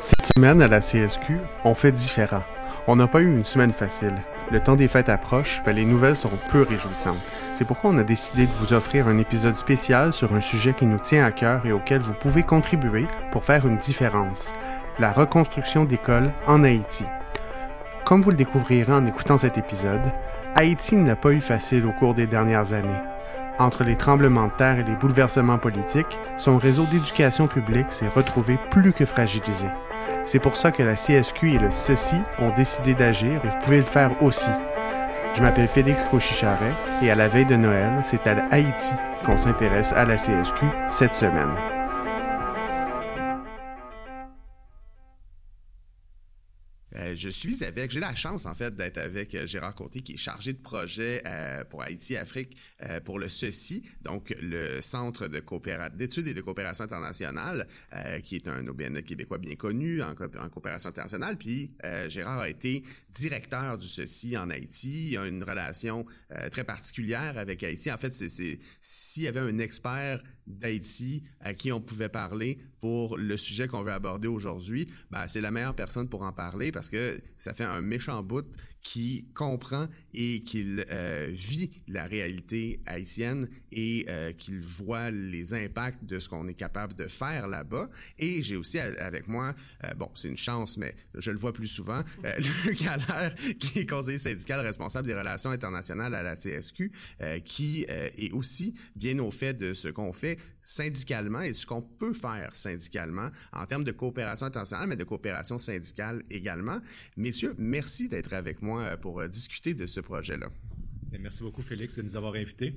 Cette semaine à la CSQ, on fait différent. On n'a pas eu une semaine facile. Le temps des fêtes approche, mais les nouvelles sont peu réjouissantes. C'est pourquoi on a décidé de vous offrir un épisode spécial sur un sujet qui nous tient à cœur et auquel vous pouvez contribuer pour faire une différence. La reconstruction d'écoles en Haïti. Comme vous le découvrirez en écoutant cet épisode, Haïti n'a pas eu facile au cours des dernières années. Entre les tremblements de terre et les bouleversements politiques, son réseau d'éducation publique s'est retrouvé plus que fragilisé. C'est pour ça que la CSQ et le CECI ont décidé d'agir et vous pouvez le faire aussi. Je m'appelle Félix Cochicharet et à la veille de Noël, c'est à Haïti qu'on s'intéresse à la CSQ cette semaine. Je suis avec, j'ai la chance en fait d'être avec euh, Gérard Côté qui est chargé de projet euh, pour Haïti Afrique pour le CECI, donc le Centre d'études et de coopération internationale, qui est un OBN québécois bien connu en, coopération internationale. Puis Gérard a été directeur du CECI en Haïti, il a une relation très particulière avec Haïti. En fait, s'il y avait un expert d'Haïti à qui on pouvait parler pour le sujet qu'on veut aborder aujourd'hui, ben, c'est la meilleure personne pour en parler parce que ça fait un méchant bout qui comprend et qu'il euh, vit la réalité haïtienne et euh, qu'il voit les impacts de ce qu'on est capable de faire là-bas. Et j'ai aussi avec moi, euh, bon, c'est une chance, mais je le vois plus souvent, Luc Allaire, qui est conseiller syndical responsable des relations internationales à la CSQ, qui est aussi bien au fait de ce qu'on fait syndicalement et ce qu'on peut faire syndicalement en termes de coopération internationale, mais de coopération syndicale également. Messieurs, merci d'être avec moi euh, pour euh, discuter de ce projet-là. Merci beaucoup, Félix, de nous avoir invités.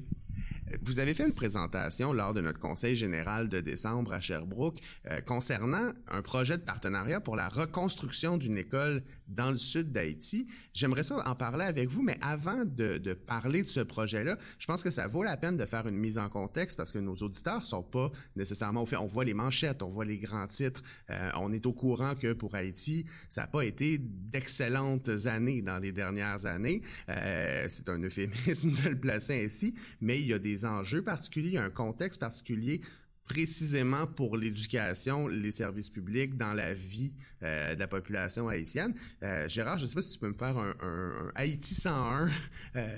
Vous avez fait une présentation lors de notre conseil général de décembre à Sherbrooke euh, concernant un projet de partenariat pour la reconstruction d'une école dans le sud d'Haïti. J'aimerais ça en parler avec vous, mais avant de, parler de ce projet-là, je pense que ça vaut la peine de faire une mise en contexte parce que nos auditeurs sont pas nécessairement au fait. On voit les manchettes, on voit les grands titres, euh, on est au courant que pour Haïti, ça n'a pas été d'excellentes années dans les dernières années. Euh, c'est un euphémisme de le placer ainsi, mais il y a des enjeux particuliers, un contexte particulier précisément pour l'éducation, les services publics dans la vie euh, de la population haïtienne. Euh, Gérard, je ne sais pas si tu peux me faire un, Haïti 101, euh,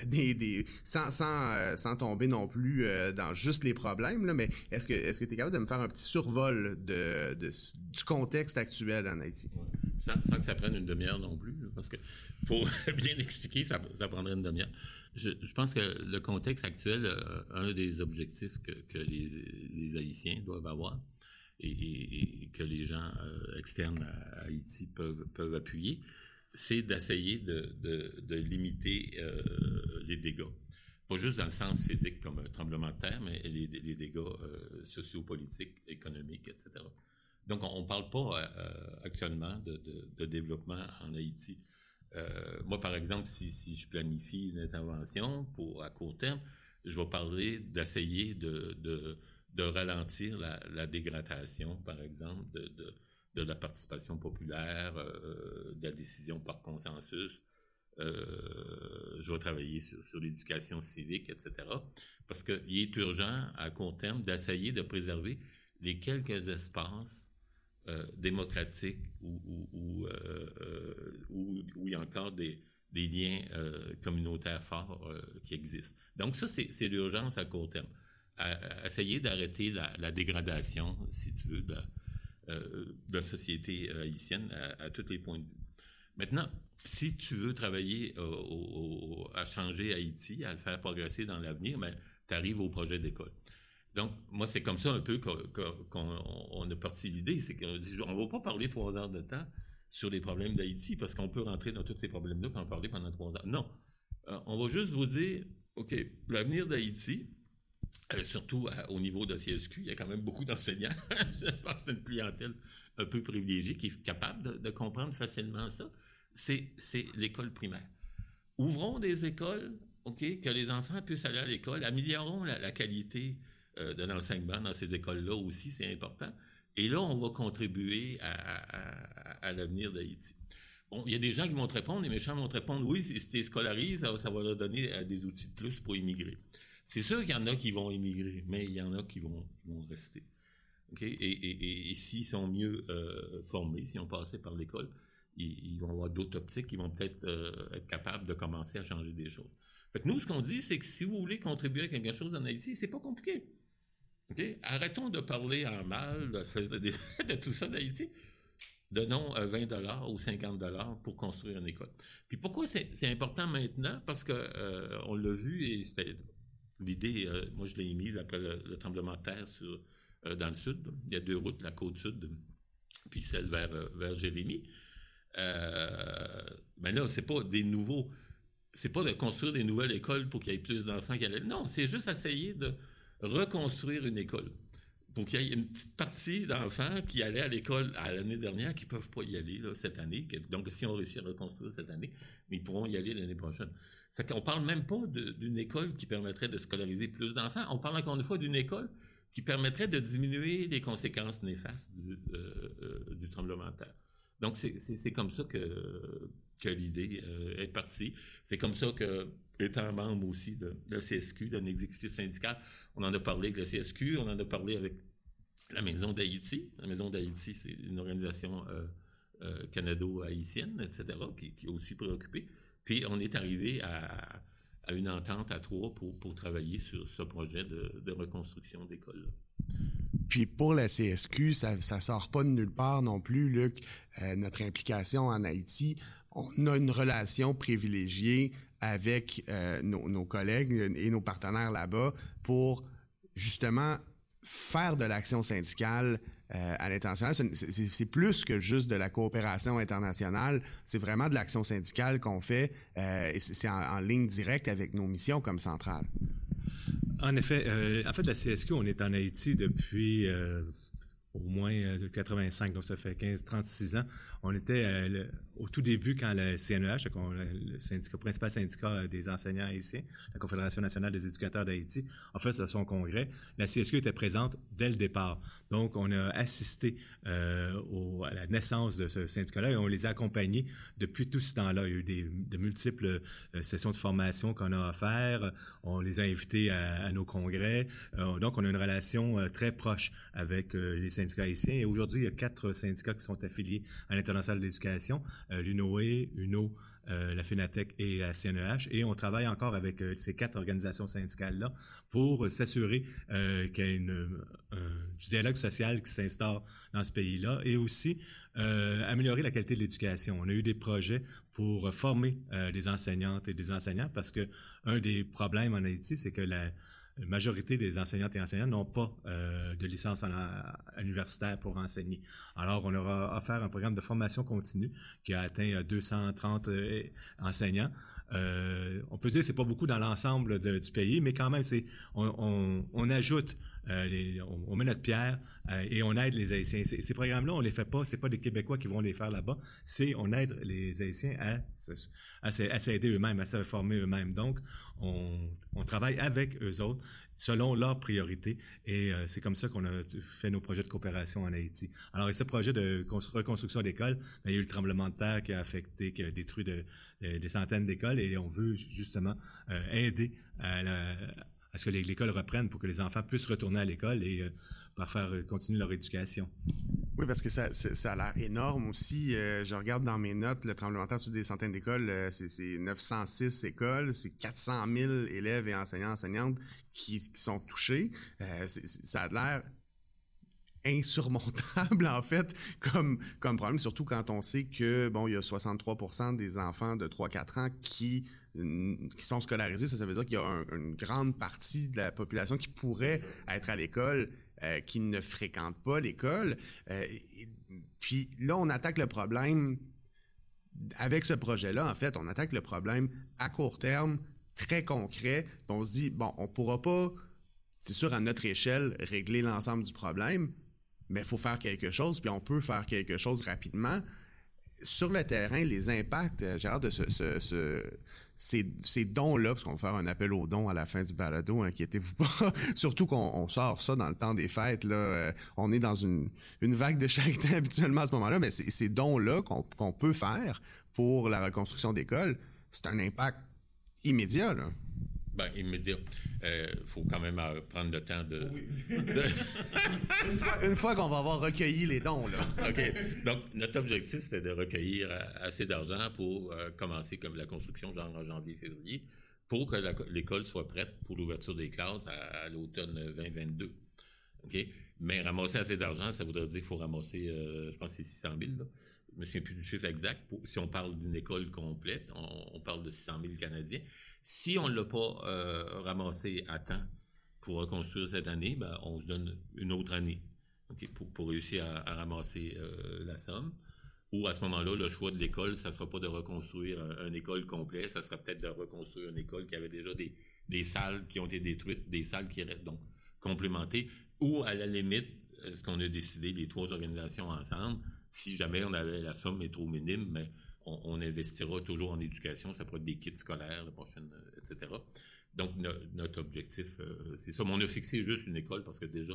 sans, sans, sans, tomber non plus dans juste les problèmes, mais est-ce que que tu es capable de me faire un petit survol du contexte actuel en Haïti? Sans, que ça prenne une demi-heure non plus, parce que pour bien expliquer, ça, prendrait une demi-heure. Je, pense que le contexte actuel, euh, un des objectifs que, les, Haïtiens doivent avoir et, que les gens euh, externes à Haïti peuvent, appuyer, c'est d'essayer de, limiter euh, les dégâts. Pas juste dans le sens physique comme un tremblement de terre, mais les, dégâts sociopolitiques, économiques, etc. Donc, on ne parle pas actuellement de développement en Haïti. Euh, moi, par exemple, si, je planifie une intervention pour à court terme, je vais parler d'essayer de, ralentir la, dégradation, par exemple, de, la participation populaire, euh, de la décision par consensus. Euh, je vais travailler sur, l'éducation civique, etc. Parce qu'il est urgent, à court terme, d'essayer de préserver les quelques espaces euh, démocratique où, euh, euh, où, il y a encore des, liens communautaires forts qui existent. Donc ça, c'est l'urgence à court terme. essayer d'arrêter la, dégradation, si tu veux, de, la société haïtienne à, tous les points de vue. Maintenant, si tu veux travailler à changer Haïti, à le faire progresser dans l'avenir, ben, tu arrives au projet d'école. Donc, moi, c'est comme ça un peu qu'on a parti l'idée. C'est qu'on ne va pas parler trois heures de temps sur les problèmes d'Haïti parce qu'on peut rentrer dans tous ces problèmes-là et en parler pendant trois heures. Non. Euh, on va juste vous dire, OK, l'avenir d'Haïti, euh, surtout au niveau de CSQ, il y a quand même beaucoup d'enseignants. Je pense que c'est une clientèle un peu privilégiée qui est capable de, comprendre facilement ça. C'est l'école primaire. Ouvrons des écoles, OK, que les enfants puissent aller à l'école, améliorons la qualité euh, de l'enseignement dans ces écoles-là aussi, c'est important. Et là, on va contribuer à, l'avenir d'Haïti. il y a des gens qui vont te répondre, les méchants vont te répondre, oui, si tu scolarisé, ça, va leur donner euh, des outils de plus pour immigrer. C'est sûr qu'il y en a qui vont immigrer, mais il y en a qui vont, rester. Et, s'ils sont mieux euh, formés, s'ils ont passé par l'école, ils, vont avoir d'autres optiques, ils vont peut-être euh, être capables de commencer à changer des choses. Fait nous, ce qu'on dit, c'est que si vous voulez contribuer à quelque chose en Haïti, c'est pas compliqué. Arrêtons de parler en mal de, de tout ça d'Haïti donnons 20 euh, dollars ou 50 dollars pour construire une école. Puis pourquoi c'est important maintenant? Parce que euh, l'a vu et c'était l'idée, euh, moi je l'ai émise après le, tremblement de terre dans le sud. Il y a deux routes, la côte sud, puis celle vers, vers Jérémy. mais là, c'est pas des nouveaux, c'est pas de construire des nouvelles écoles pour qu'il y ait plus d'enfants qui allaient. Non, c'est juste essayer de reconstruire une école pour qu'il y ait une petite partie d'enfants qui allaient à l'école à l'année dernière qui peuvent pas y aller cette année. Donc, si on réussit à reconstruire cette année, ils pourront y aller l'année prochaine. Fait qu'on parle même pas d'une école qui permettrait de scolariser plus d'enfants. On parle encore une fois d'une école qui permettrait de diminuer les conséquences néfastes du, euh, euh, du tremblement de terre. Donc, c'est comme ça que, que l'idée euh, est partie. C'est comme ça que, étant membre aussi de, de la CSQ, d'un exécutif syndical, on en a parlé avec le CSQ, on en a parlé avec la Maison d'Haïti. La Maison d'Haïti, c'est une organisation euh, euh, canado-haïtienne, etc., qui, est aussi préoccupée. Puis on est arrivé à, une entente à trois pour, travailler sur ce projet de, reconstruction d'école. Puis pour la CSQ, ça ne sort pas de nulle part non plus, Luc. Notre implication en Haïti, on a une relation privilégiée avec nos, collègues et nos partenaires là-bas pour justement faire de l'action syndicale euh, à l'international, c'est plus que juste de la coopération internationale. C'est vraiment de l'action syndicale qu'on fait. Euh, et c'est en, ligne directe avec nos missions comme centrale. En effet, euh, en fait, la CSQ, on est en Haïti depuis au moins 85, donc ça fait 15, 36 ans. On était au tout début, quand le CNEH, le principal syndicat des enseignants haïtiens, la Confédération nationale des éducateurs d'Haïti, a fait son congrès, la CSQ était présente dès le départ. Donc, on a assisté euh, à la naissance de ce syndicat-là et on les a accompagnés depuis tout ce temps-là. Il y a eu de multiples euh, sessions de formation qu'on a offertes. On les a invités à, nos congrès. Euh, donc, on a une relation très proche avec les syndicats haïtiens. Et aujourd'hui, il y a quatre syndicats qui sont affiliés à l'International de l'éducation. Euh, l'UNOE, UNO, euh, la FENATEC et la CNEH. Et on travaille encore avec euh, ces quatre organisations syndicales-là pour s'assurer qu'il y ait un dialogue social qui s'instaure dans ce pays-là et aussi améliorer la qualité de l'éducation. On a eu des projets pour former des enseignantes et des enseignants parce que un des problèmes en Haïti, c'est que la la majorité des enseignantes et enseignants n'ont pas euh, de licence universitaire pour enseigner. Alors, on leur a offert un programme de formation continue qui a atteint 230 euh, euh, enseignants. on peut dire que c'est pas beaucoup dans l'ensemble du pays, mais quand même, c'est on ajoute euh, on, met notre pierre euh, et on aide les Haïtiens. Ces, programmes-là, on les fait pas, c'est pas des Québécois qui vont les faire là-bas, c'est on aide les Haïtiens à, à, s'aider eux-mêmes, à se former eux-mêmes. Donc, on, travaille avec eux autres selon leurs priorités et euh, c'est comme ça qu'on a fait nos projets de coopération en Haïti. Alors, ce projet de reconstruction d'écoles, ben, il y a eu le tremblement de terre qui a affecté, qui a détruit des centaines d'écoles et on veut justement aider à la, à ce que l'école reprenne pour que les enfants puissent retourner à l'école et euh, euh, continuer leur éducation. Oui, parce que ça, a l'air énorme aussi. Euh, je regarde dans mes notes, le tremblement de terre des centaines d'écoles, euh, c'est 906 écoles, c'est 400 000 élèves et enseignants, enseignantes qui, sont touchés. ça a l'air insurmontable en fait comme comme problème surtout quand on sait que bon il y a 63% des enfants de 3-4 ans qui qui sont scolarisés, ça, veut dire qu'il y a une grande partie de la population qui pourrait être à l'école, euh, qui ne fréquente pas l'école. Euh, puis là, on attaque le problème avec ce projet-là. En fait, on attaque le problème à court terme, très concret. on se dit bon, on pourra pas, c'est sûr à notre échelle, régler l'ensemble du problème, mais il faut faire quelque chose. Puis on peut faire quelque chose rapidement sur le terrain, les impacts, euh, Gérard, de ces, dons-là, parce qu'on va faire un appel aux dons à la fin du balado, inquiétez-vous pas. Surtout qu'on sort ça dans le temps des fêtes. Euh, on est dans une, vague de charité habituellement à ce moment-là, mais ces dons-là qu'on peut faire pour la reconstruction d'écoles, c'est un impact immédiat. Ben, immédiat. Il euh, faut quand même euh, prendre le temps de. une fois, qu'on va avoir recueilli les dons, là. OK. Donc, notre objectif, c'était de recueillir euh, assez d'argent pour commencer comme la construction, genre en janvier, février, pour que l'école soit prête pour l'ouverture des classes à, l'automne 2022. OK? Mais ramasser assez d'argent, ça voudrait dire qu'il faut ramasser, je pense, c'est 600 000. Là. Je me souviens plus du chiffre exact. si on parle d'une école complète, on, on parle de 600 000 Canadiens. Si on ne l'a pas euh, ramassé à temps pour reconstruire cette année, ben, on se donne une autre année pour, réussir à, ramasser euh, la somme. Ou à ce moment-là, le choix de l'école, ça ne sera pas de reconstruire une école complète, ça sera peut-être de reconstruire une école qui avait déjà des, salles qui ont été détruites, des salles qui restent donc complémentées, ou à la limite, ce qu'on a décidé, les trois organisations ensemble, si jamais on avait la somme est trop minime, mais on, investira toujours en éducation. Ça pourrait être des kits scolaires, la prochaine, euh, etc. Donc, notre objectif, euh, c'est ça. Mais on a fixé juste une école parce que déjà,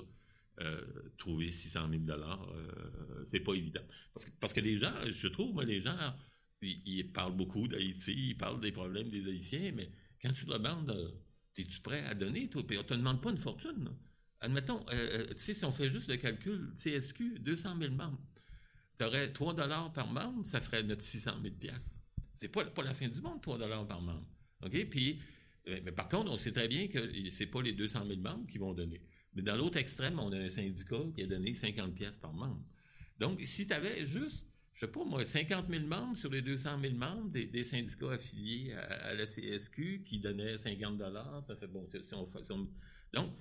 euh, trouver 600 000 dollars, c'est pas évident. Parce que, les gens, je trouve, moi, les gens, ils, parlent beaucoup d'Haïti, ils parlent des problèmes des Haïtiens, mais quand tu leur demandes, es-tu prêt à donner, toi? Puis on te demande pas une fortune. Admettons, tu sais, si on fait juste le calcul, CSQ, 200 000 membres tu aurais 3 dollars par membre, ça ferait notre 600 000 pièces. C'est pas, pas la fin du monde, 3 dollars par membre. Euh, mais par contre, on sait très bien que c'est pas les 200 000 membres qui vont donner. Mais dans l'autre extrême, on a un syndicat qui a donné 50 pièces par membre. Donc, si tu avais juste, je sais pas moi, 50 000 membres sur les 200 000 membres des, syndicats affiliés à, la CSQ qui donnaient 50 dollars, ça fait bon. donc,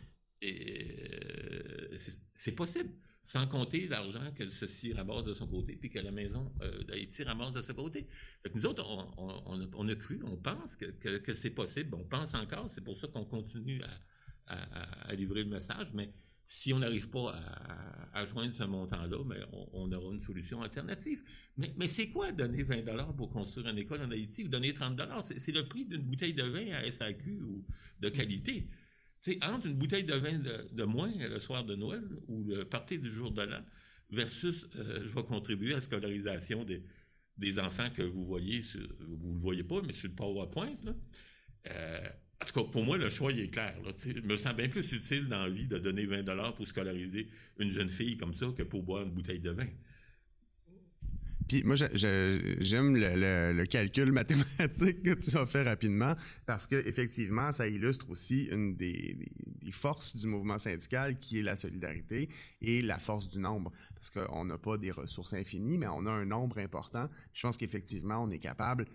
euh, c'est possible sans compter l'argent que ceci ramasse de son côté, puis que la maison euh, d'Haïti ramasse de son côté. Fait nous autres, on, a, cru, on pense que, que, c'est possible, on pense encore, c'est pour ça qu'on continue à, livrer le message, mais si on n'arrive pas à, joindre ce montant-là, mais on, aura une solution alternative. Mais, mais c'est quoi donner 20 dollars pour construire une école en Haïti ou donner 30 dollars? C'est le prix d'une bouteille de vin à SAQ ou de qualité. Entre une bouteille de vin de, moins le soir de Noël ou le party du jour de l'an versus euh, je vais contribuer à la scolarisation des, des enfants que vous voyez, vous le voyez pas, mais sur le PowerPoint, là, euh, en tout cas, pour moi, le choix est clair. Là, me sens bien plus utile dans la de donner 20 dollars pour scolariser une jeune fille comme ça que pour boire une bouteille de vin. Puis moi, j'aime le, calcul mathématique que tu as fait rapidement parce que effectivement, ça illustre aussi une des, forces du mouvement syndical qui est la solidarité et la force du nombre. Parce qu'on n'a pas des ressources infinies, mais on a un nombre important. Je pense qu'effectivement, on est capable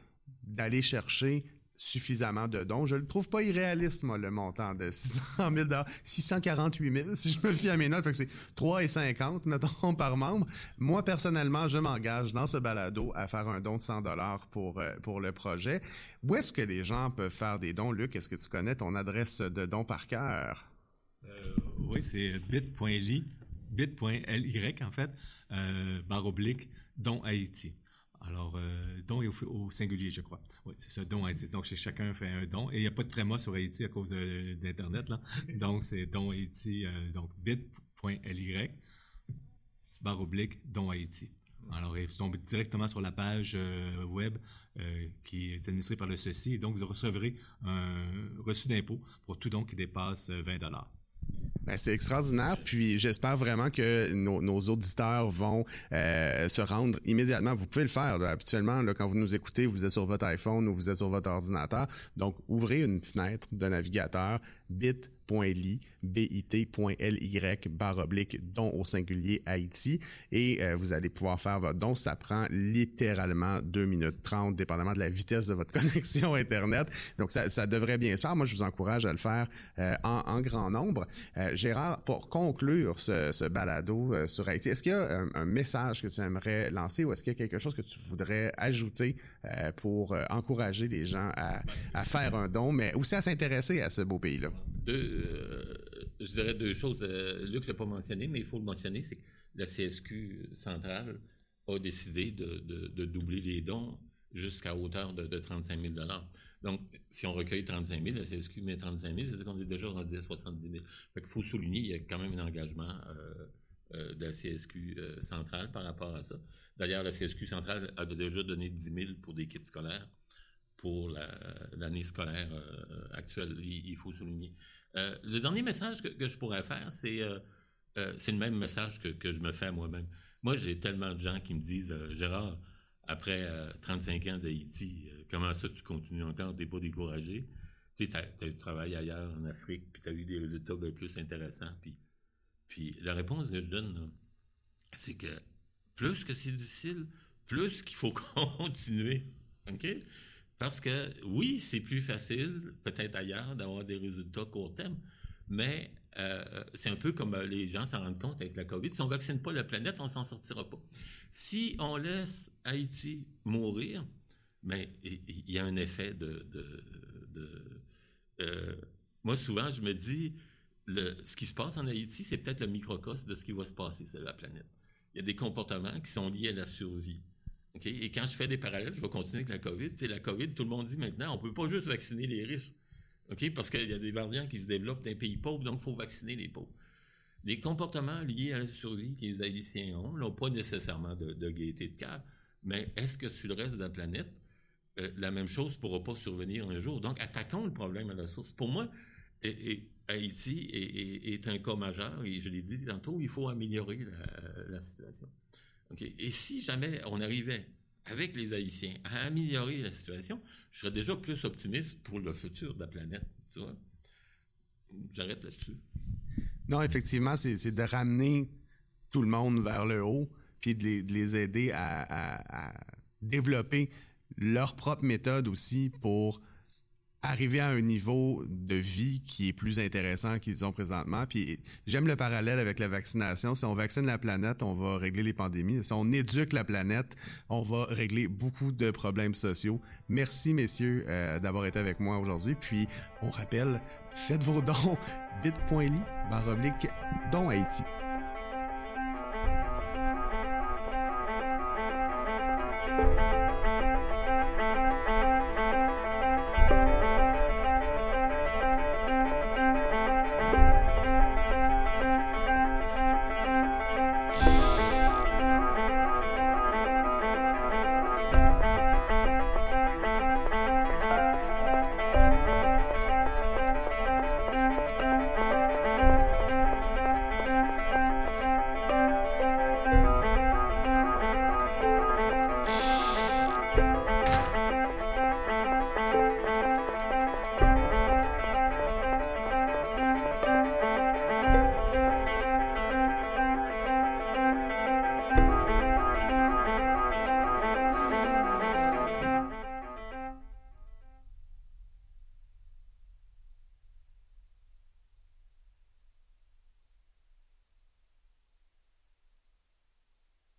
d'aller chercher suffisamment de dons. Je le trouve pas irréaliste, moi, le montant de 600 000 648 000, si je me fie à mes notes. c'est 3,50, mettons, par membre. Moi, personnellement, je m'engage dans ce balado à faire un don de 100 dollars pour, euh, pour le projet. Où est-ce que les gens peuvent faire des dons? Luc, est-ce que tu connais ton adresse de don par cœur? Euh, oui, c'est bit.ly, bit.ly, en fait, euh, barre don Haïti. Alors, euh, don est au, singulier, je crois. Oui, c'est ça, don Haïti. Donc, chacun fait un don. Et il n'y a pas de tréma sur Haïti à cause d'Internet, là. Donc, c'est don Haïti, euh, donc bit.ly, barre oblique, don Haïti. Alors, ils tombent directement sur la page euh, web qui est administrée par le CECI. Et donc, vous recevrez un reçu d'impôt pour tout don qui dépasse 20 ben, c'est extraordinaire, puis j'espère vraiment que nos, auditeurs vont euh, se rendre immédiatement. Vous pouvez le faire. Habituellement, là, quand vous nous écoutez, vous êtes sur votre iPhone ou vous êtes sur votre ordinateur. Donc, ouvrez une fenêtre de navigateur, bit.ly bit.ly barre oblique don au singulier Haïti et euh, vous allez pouvoir faire votre don. Ça prend littéralement 2 minutes 30 dépendamment de la vitesse de votre connexion Internet. Donc ça, devrait bien se faire. Moi, je vous encourage à le faire euh, en, grand nombre. Euh, Gérard, pour conclure ce, balado sur Haïti, est-ce qu'il y a un, message que tu aimerais lancer ou est-ce qu'il y a quelque chose que tu voudrais ajouter pour encourager les gens à, à faire un don, mais aussi à s'intéresser à ce beau pays-là? Je dirais deux choses. Euh, Luc l'a pas mentionné, mais il faut le mentionner, c'est que la CSQ centrale a décidé de, doubler les dons jusqu'à hauteur de, 35 000 Donc, si on recueille 35 000, la CSQ met 35 000, c'est-à-dire qu'on est déjà rendu à 70 000. Fait qu'il faut souligner, il y a quand même un engagement euh, de la CSQ centrale par rapport à ça. D'ailleurs, la CSQ centrale avait déjà donné 10 000 pour des kits scolaires pour l'année scolaire actuelle, il, faut souligner. le dernier message que, je pourrais faire, c'est c'est le même message que, que, je me fais à moi-même. Moi, j'ai tellement de gens qui me disent, Gérard, après 35 ans d'Haïti, comment ça tu continues encore, t'es pas découragé? Tu sais, as, travaillé ailleurs en Afrique, puis tu as eu des résultats bien plus intéressants. Puis, puis la réponse que je donne, c'est que plus que c'est difficile, plus qu'il faut continuer. OK? Parce que oui, c'est plus facile, peut-être ailleurs, d'avoir des résultats court terme, mais euh, c'est un peu comme euh, les gens s'en rendent compte avec la COVID. Si on ne vaccine pas la planète, on s'en sortira pas. Si on laisse Haïti mourir, mais il y, a un effet de euh, moi, souvent, je me dis, ce qui se passe en Haïti, c'est peut-être le microcosme de ce qui va se passer sur la planète. Il y a des comportements qui sont liés à la survie. Et quand je fais des parallèles, je vais continuer avec la COVID. la COVID, tout le monde dit maintenant, on ne peut pas juste vacciner les riches. Parce qu'il y a des variants qui se développent les pays pauvres, donc il faut vacciner les pauvres. Des comportements liés à la survie que les Haïtiens ont n'ont pas nécessairement de, de gaieté de cœur, mais est-ce que sur le reste de la planète, euh, la même chose ne pourra pas survenir un jour? Donc, attaquons le problème à la source. Pour moi, Haïti est, un cas majeur, et je l'ai dit tantôt, il faut améliorer la, situation. Et si jamais on arrivait avec les Haïtiens à améliorer la situation, je serais déjà plus optimiste pour le futur de la planète. Tu vois? J'arrête là-dessus. Non, effectivement, c'est de ramener tout le monde vers le haut, puis de les, aider à développer leur propre méthode aussi pour arriver à un niveau de vie qui est plus intéressant qu'ils ont présentement. Puis j'aime le parallèle avec la vaccination. Si on vaccine la planète, on va régler les pandémies. Si on éduque la planète, on va régler beaucoup de problèmes sociaux. Merci messieurs euh, d'avoir été avec moi aujourd'hui. Puis on rappelle, faites vos dons bit.ly barre oblique don Haïti.